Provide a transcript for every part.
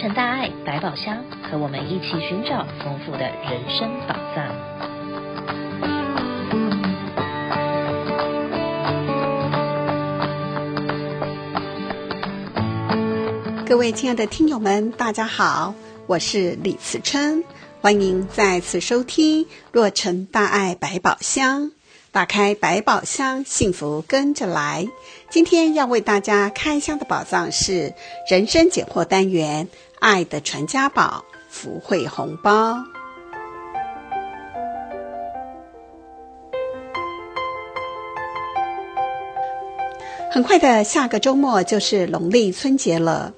成大爱百宝箱，和我们一起寻找丰富的人生宝藏。各位亲爱的听友们，大家好，我是李慈琛，欢迎再次收听《若成大爱百宝箱》。打开百宝箱，幸福跟着来。今天要为大家开箱的宝藏是人生解惑单元“爱的传家宝”——福慧红包。很快的，下个周末就是农历春节了。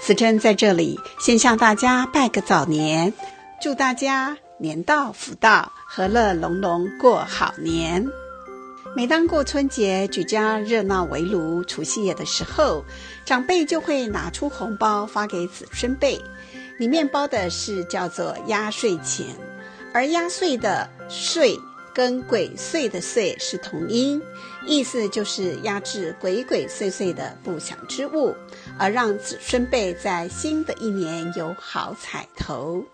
慈琛在这里先向大家拜个早年，祝大家年到福到，和乐融融过好年。每当过春节，举家热闹围炉，除夕夜的时候，长辈就会拿出红包发给子孙辈，里面包的是叫做压岁钱，而压岁的“岁”跟鬼祟的“祟”是同音，意思就是压制鬼鬼祟祟的不祥之物，而让子孙辈在新的一年有好彩头。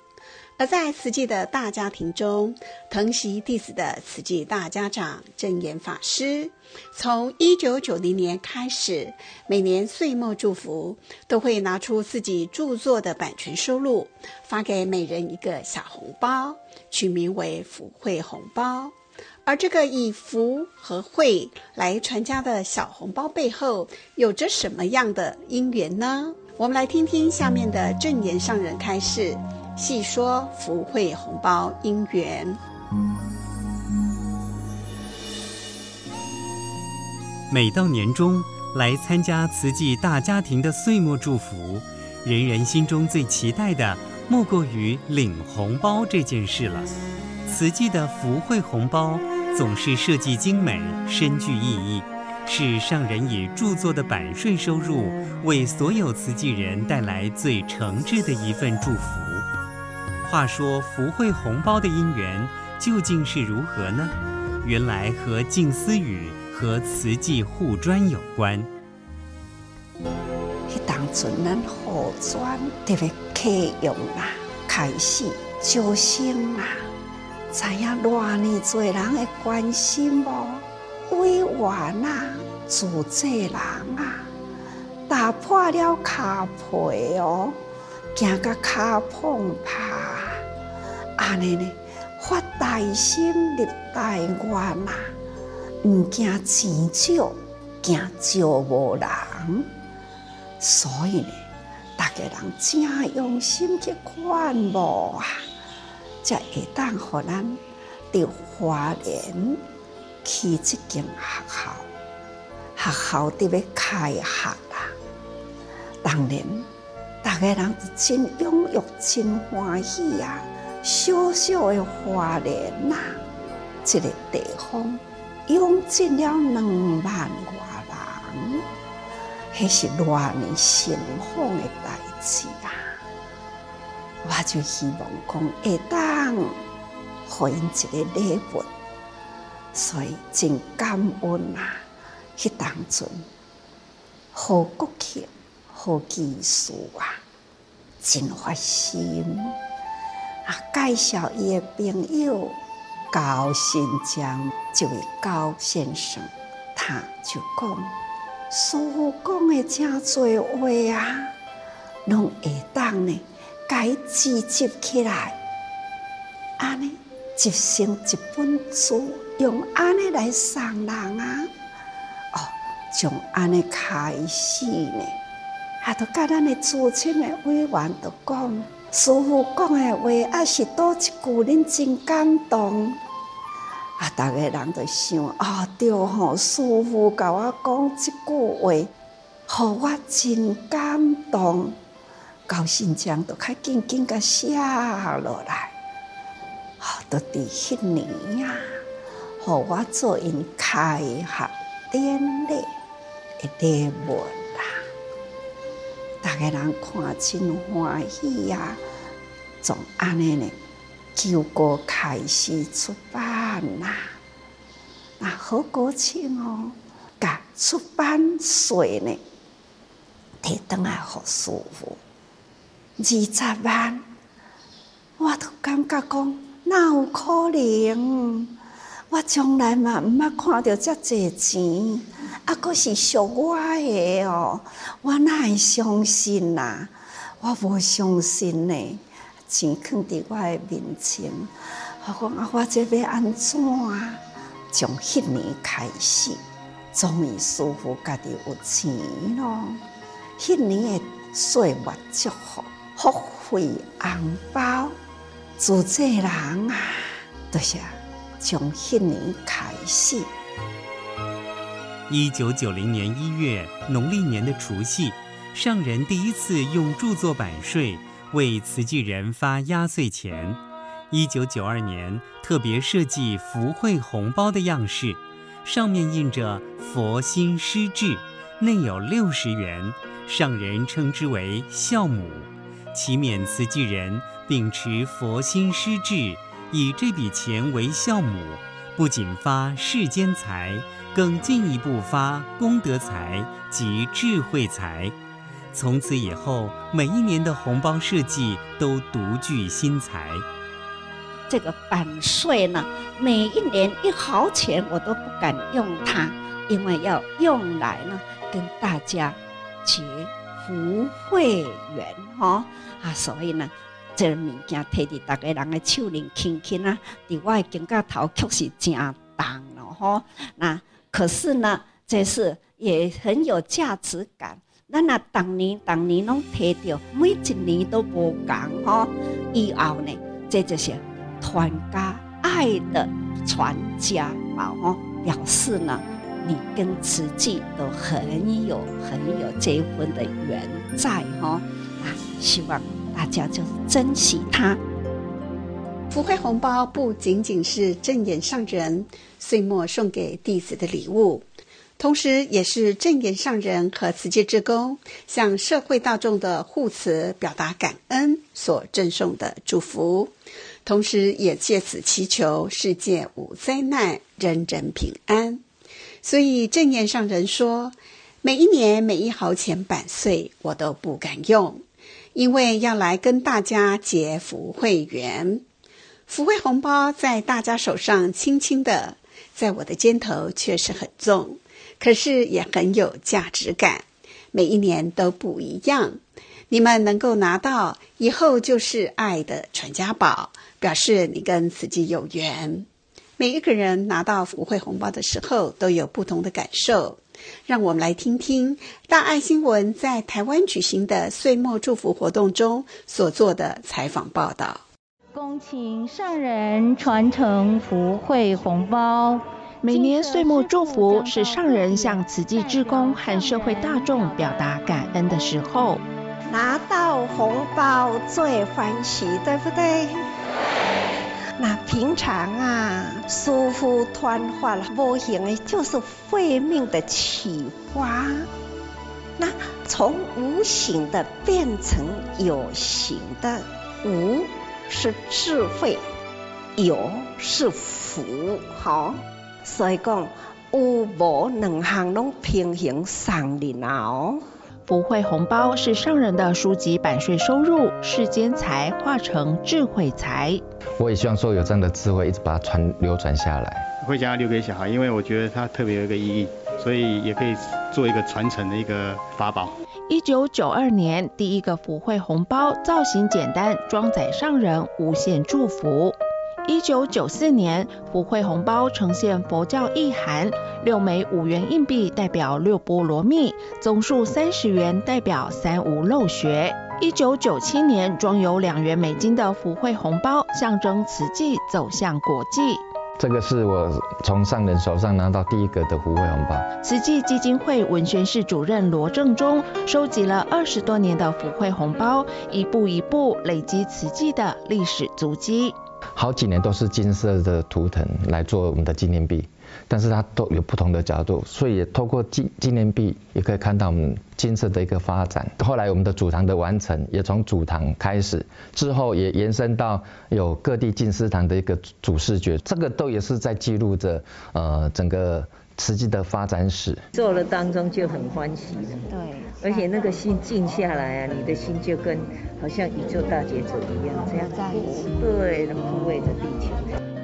而在慈济的大家庭中，疼惜弟子的慈济大家长证严法师，从一九九零年开始，每年岁末祝福都会拿出自己著作的版权收入，发给每人一个小红包，取名为“福慧红包”。而这个以福和慧来传家的小红包背后，有着什么样的因缘呢？我们来听听下面的证严上人开示。细说福慧红包因缘。每到年终来参加慈济大家庭的岁末祝福，人人心中最期待的莫过于领红包这件事了。慈济的福慧红包总是设计精美，深具意义，是上人以著作的版税收入，为所有慈济人带来最诚挚的一份祝福。话说福慧红包的因缘究竟是如何呢？原来和静思语和慈济护专有关。当阵咱护专特别客用啦，开始招生啦，知影偌呢多人的关心无？委员啊，主责人啊，打破了卡皮哦。行个卡碰怕，安尼呢？发大心立大愿呐，唔惊钱少，惊招无人。所以呢，大家人真用心去看无啊，才会当互咱到花莲去这间学校，学校得要开学啦，当然。大家人真踊跃，真欢喜啊！小小的花莲呐，这个地方涌进了两万多人，那是多么兴奋的代志啊！我就希望讲会当回应一个礼物，所以真感恩啊！去当中好国庆。好技术啊，真发心啊！介绍伊的朋友高新江这位高先生，他就讲：师父讲的真侪话啊，拢会当呢，该集集起来，安尼集成一本书，用安尼来送人啊！哦，从安尼开始呢。啊！都甲咱的资深的委员都讲，师父讲的话，还是多一句，恁真感动。啊！大家人都想，啊、哦，对吼，师父甲我讲这句话，互我真感动。高新江都较紧紧甲写落来，啊，都伫迄年啊，互我做因开学典礼的礼物。大家人看真欢喜呀！从安尼呢，旧歌开始出版呐，那好高兴哦！甲出版税呢，提转来好舒服，二十万，我都感觉讲，哪有可能？我从来嘛毋捌看到遮济钱，啊，阁是属我诶哦，我哪会相信呐、我无相信呢，钱囥伫我诶面前，我讲啊，我这要安怎？从迄年开始，终于师父家己有钱咯。迄年诶岁月祝福，福慧红包，自这人啊，就是从迄年开始。一九九零年一月，农历年的除夕，上人第一次用著作版税为慈济人发压岁钱。一九九二年，特别设计福慧红包的样式，上面印着“佛心施智”，内有六十元，上人称之为“孝母”，祈勉慈济人秉持佛心施智，以这笔钱为孝母，不仅发世间财，更进一步发功德财及智慧财。从此以后，每一年的红包设计都独具新裁。这个版税呢，每一年一毫钱我都不敢用它，因为要用来呢跟大家结福慧缘哈啊，所以呢，这物件摕伫大家人的手里轻轻啊，伫我的肩胛头确实真重了哈。那可是呢，这是也很有价值感。咱那当年当年拢摕着，每一年都无共哈。以后呢，这就是。团家爱的传家宝吼，表示呢，你跟慈济都很有很有这份的缘在哈啊，希望大家就珍惜它。福慧红包不仅仅是证严上人岁末送给弟子的礼物，同时也是证严上人和慈济志工向社会大众的护持，表达感恩所赠送的祝福。同时，也借此祈求世界无灾难，人人平安。所以证严上人说：“每一年每一毫钱版税，我都不敢用，因为要来跟大家结福慧缘。福慧红包在大家手上轻轻的，在我的肩头确实很重，可是也很有价值感。每一年都不一样，你们能够拿到，以后就是爱的传家宝。”表示你跟慈济有缘。每一个人拿到福慧红包的时候，都有不同的感受。让我们来听听大爱新闻在台湾举行的岁末祝福活动中所做的采访报道。恭请上人传承福慧红包。每年岁末祝福是上人向慈济志工和社会大众表达感恩的时候。拿到红包最欢喜，对不对？那平常啊，师父传法无形的，就是慧命的启发。那从无形的变成有形的，无是智慧，有是福，好。所以讲有无两行拢平行上的哦。福慧红包是上人的书籍版税收入，世间财化成智慧财。我也希望说有这样的智慧，一直把它传流传下来。会想要留给小孩，因为我觉得它特别有一个意义，所以也可以做一个传承的一个法宝。一九九二年，第一个福慧红包造型简单，装载上人无限祝福。一九九四年，福惠红包呈现佛教意涵，六枚五元硬币代表六波罗蜜，总数三十元代表三无漏学。一九九七年，装有两元美金的福惠红包，象征慈济走向国际。这个是我从上人手上拿到第一个的福惠红包。慈济基金会文宣室主任罗正中收集了二十多年的福惠红包，一步一步累积慈济的历史足迹。好几年都是金色的图腾来做我们的纪念币，但是它都有不同的角度，所以也透过纪纪念币也可以看到我们金色的一个发展。后来我们的主堂的完成也从主堂开始，之后也延伸到有各地进士堂的一个主视觉，这个都也是在记录着呃整个实际的发展史。做了当中就很欢喜了，对，而且那个心静下来啊，你的心就跟好像宇宙大劫走一样，这样在一起，对，抚慰着地球。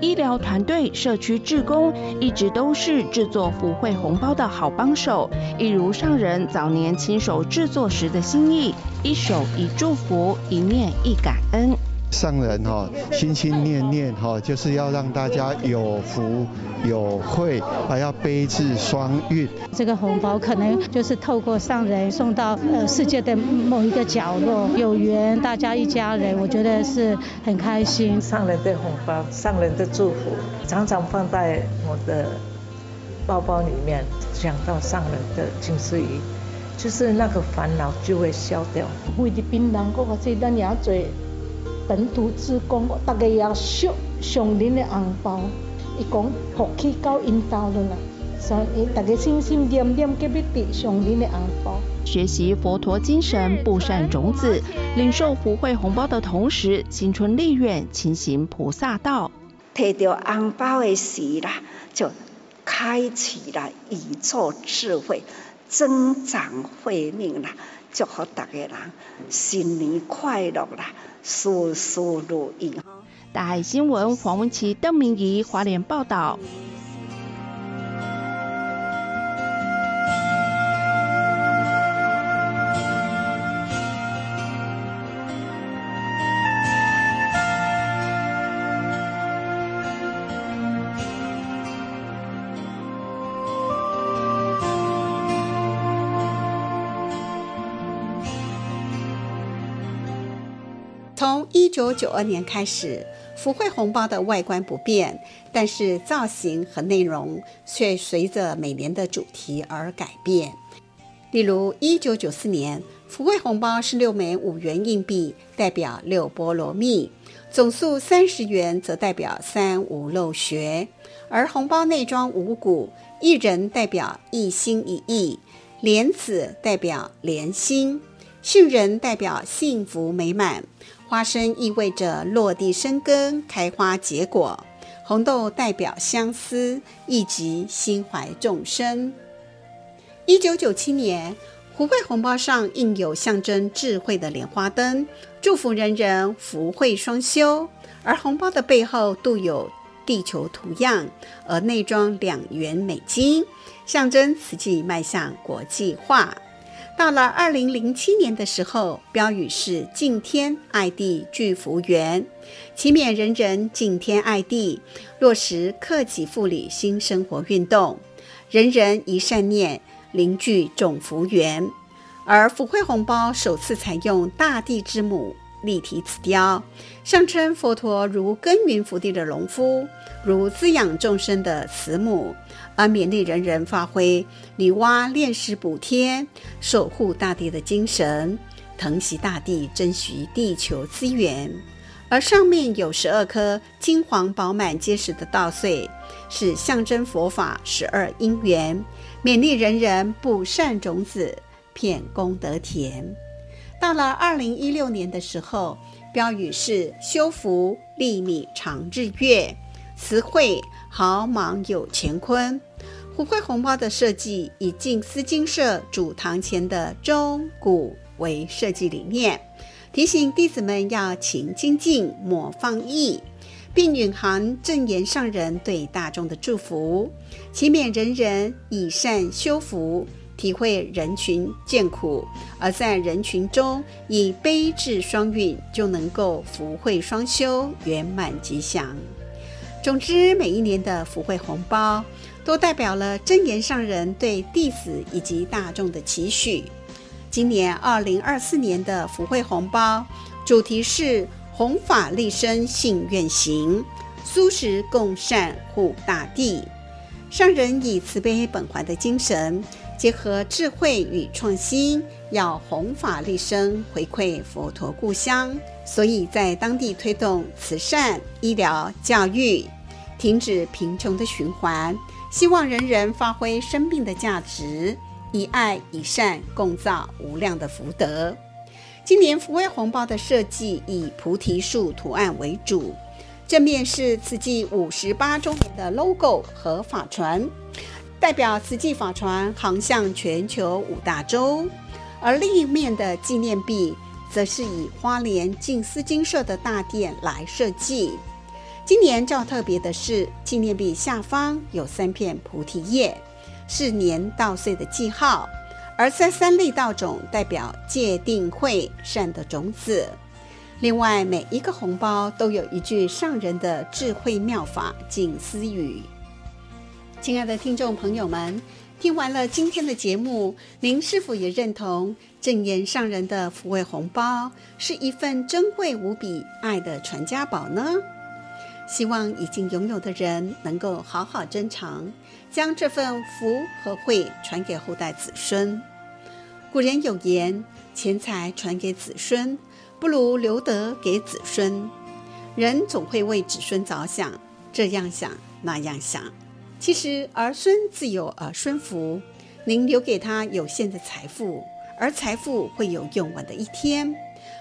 医疗团队、社区志工一直都是制作福慧红包的好帮手，一如上人早年亲手制作时的心意，一手一祝福，一面一感恩。上人哈，心心念念哈，就是要让大家有福有慧，还要悲智双运。这个红包可能就是透过上人送到呃世界的某一个角落，有缘大家一家人，我觉得是很开心。上人的红包，上人的祝福，常常放在我的包包里面，想到上人的金丝鱼，就是那个烦恼就会消掉。为的槟榔哥哥这单也做。本土志工，大家也收上恁的红包，伊讲福气到因兜了啦，所以大家心心念念给别上恁的红包。学习佛陀精神，布善种子，领受福慧红包的同时，心存利愿，勤行菩萨道。摕到红包的时啦，就开启了宇宙智慧，增长慧命啦，祝福大家人新年快乐啦！事事如意。大爱新闻黄文琪、邓明仪华联报道。九九二年开始，福慧红包的外观不变，但是造型和内容却随着每年的主题而改变。例如，一九九四年，福慧红包是六枚五元硬币，代表六波罗蜜；总数三十元则代表三无漏学。而红包内装五谷，一人代表一心一意，莲子代表莲心，杏仁代表幸福美满。花生意味着落地生根、开花结果；红豆代表相思，意及心怀众生。一九九七年，胡慧红包上印有象征智慧的莲花灯，祝福人人福慧双修。而红包的背后镀有地球图样，而内装两元美金，象征瓷器迈向国际化。到了二零零七年的时候，标语是“敬天爱地聚福缘”，祈勉人人敬天爱地，落实克己复礼新生活运动，人人一善念，凝聚众福缘。而福慧红包首次采用大地之母立体瓷雕，象征佛陀如耕耘福地的农夫，如滋养众生的慈母。而勉励人人发挥女娲炼石补天、守护大地的精神，疼惜大地，珍惜地球资源。而上面有十二颗金黄饱满结实的稻穗，是象征佛法十二因缘，勉励人人布善种子，遍功德田。到了二零一六年的时候，标语是“修福利米长日月”。词汇豪莽有乾坤，虎慧红包的设计以静思金社主堂前的钟鼓为设计理念，提醒弟子们要勤精进，莫放逸，并蕴含正言上人对大众的祝福，祈勉人人以善修福，体会人群艰苦，而在人群中以悲智双运，就能够福慧双修，圆满吉祥。总之，每一年的福慧红包都代表了真言上人对弟子以及大众的期许。今年二零二四年的福慧红包主题是“弘法利生信愿行，蔬食共善护大地”。上人以慈悲本怀的精神，结合智慧与创新，要弘法利生，回馈佛陀故乡。所以在当地推动慈善、医疗、教育。停止贫穷的循环，希望人人发挥生命的价值，以爱以善共造无量的福德。今年福慧红包的设计以菩提树图案为主，正面是慈济五十八周年的 logo 和法船，代表慈济法船航向全球五大洲。而另一面的纪念币，则是以花莲静思金舍的大殿来设计。今年较特别的是，纪念币下方有三片菩提叶，是年稻岁的记号；而三三粒稻种代表戒定慧善的种子。另外，每一个红包都有一句上人的智慧妙法静思语。亲爱的听众朋友们，听完了今天的节目，您是否也认同正言上人的福慧红包是一份珍贵无比爱的传家宝呢？希望已经拥有的人能够好好珍藏，将这份福和慧传给后代子孙。古人有言：“钱财传给子孙，不如留得给子孙。”人总会为子孙着想，这样想那样想。其实儿孙自有儿孙福，您留给他有限的财富，而财富会有用完的一天，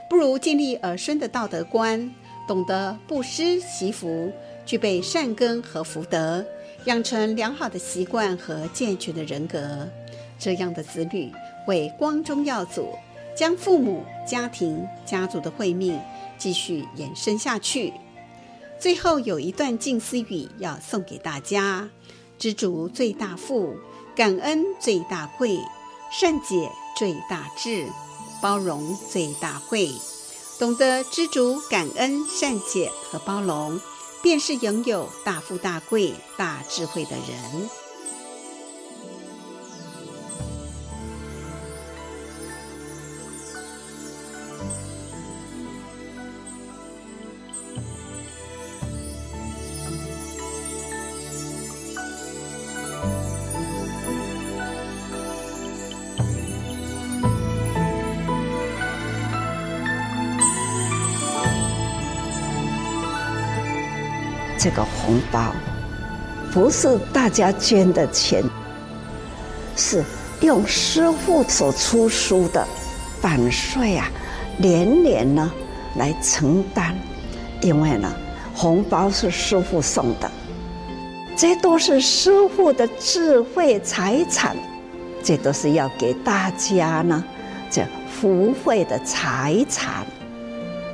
不如建立儿孙的道德观。懂得布施惜福，具备善根和福德，养成良好的习惯和健全的人格，这样的子女会光宗耀祖，将父母、家庭、家族的慧命继续延伸下去。最后有一段静思语要送给大家：知足最大富，感恩最大贵，善解最大智，包容最大慧。懂得知足、感恩、善解和包容，便是拥有大富大贵、大智慧的人。这个红包不是大家捐的钱，是用师傅所出书的版税啊，年年呢来承担。因为呢，红包是师傅送的，这都是师傅的智慧财产，这都是要给大家呢这福慧的财产，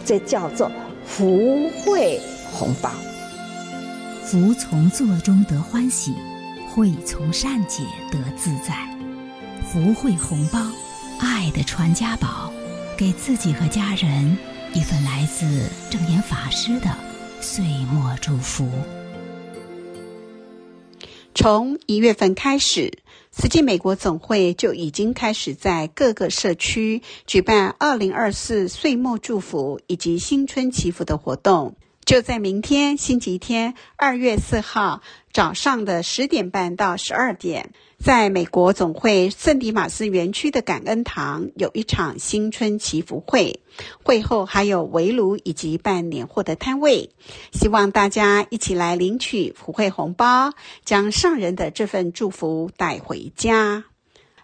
这叫做福慧红包。福从作中得欢喜，慧从善解得自在。福慧红包，爱的传家宝，给自己和家人一份来自正言法师的岁末祝福。从一月份开始，慈济美国总会就已经开始在各个社区举办二零二四岁末祝福以及新春祈福的活动。就在明天星期天，二月四号早上的十点半到十二点，在美国总会圣迪马斯园区的感恩堂有一场新春祈福会，会后还有围炉以及办年货的摊位，希望大家一起来领取福慧红包，将上人的这份祝福带回家。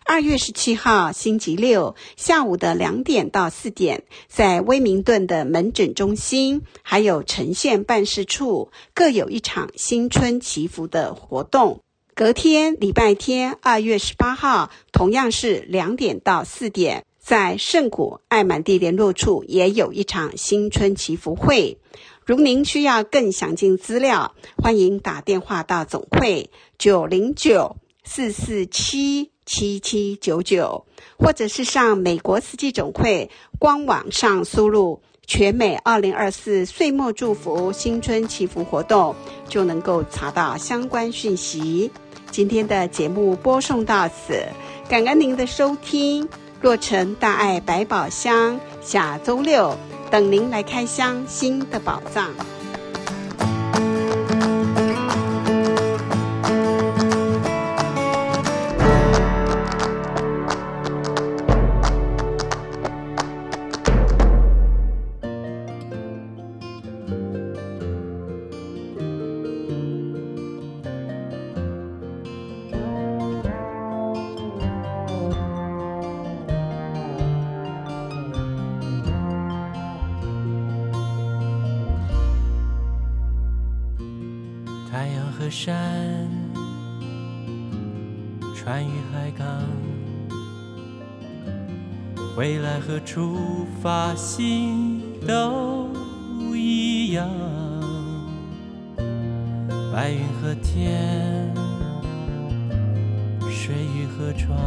二月十七号星期六下午的两点到四点，在威明顿的门诊中心，还有城县办事处，各有一场新春祈福的活动。隔天礼拜天二月十八号，同样是两点到四点，在圣谷爱满地联络处也有一场新春祈福会。如您需要更详尽资料，欢迎打电话到总会九零九四四七。七七九九，或者是上美国慈济总会官网上输入“全美二零二四岁末祝福新春祈福活动”，就能够查到相关讯息。今天的节目播送到此，感恩您的收听。若成大爱百宝箱，下周六等您来开箱新的宝藏。山船与海港，回来和出发心都一样。白云和天，水与河床，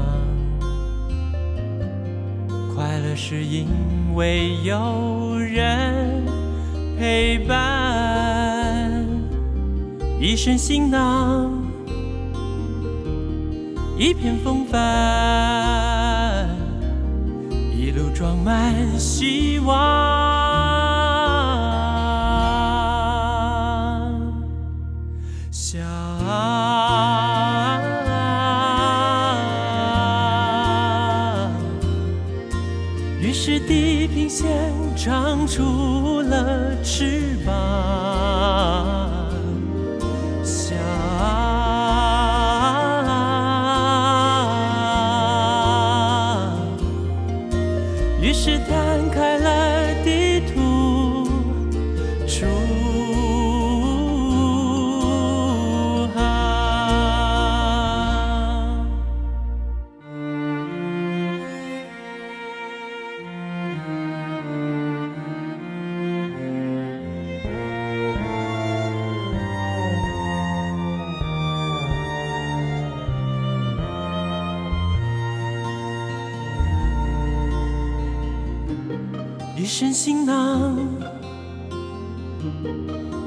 快乐是因为有人陪伴，一身行囊。一片风帆，一路装满希望。想，于是地平线长出了翅膀。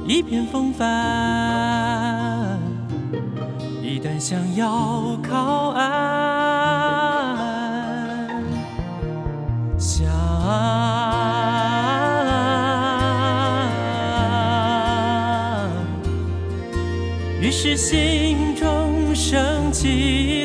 一片风帆。一旦想要靠岸，想，于是心中升起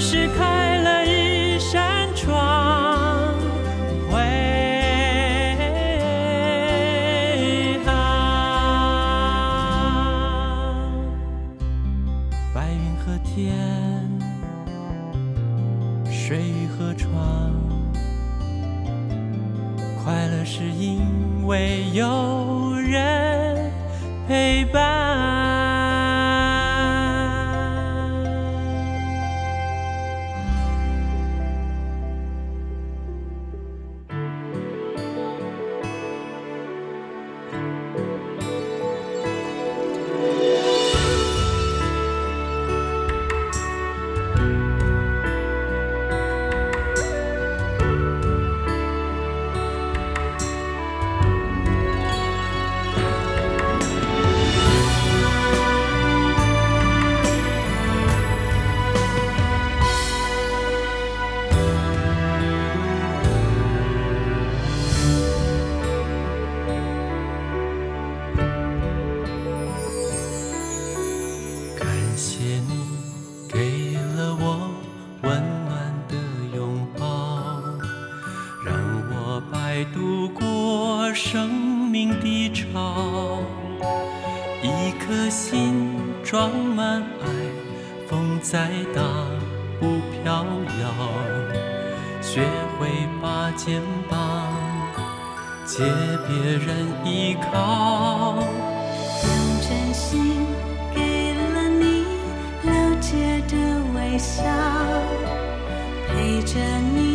是开想陪着你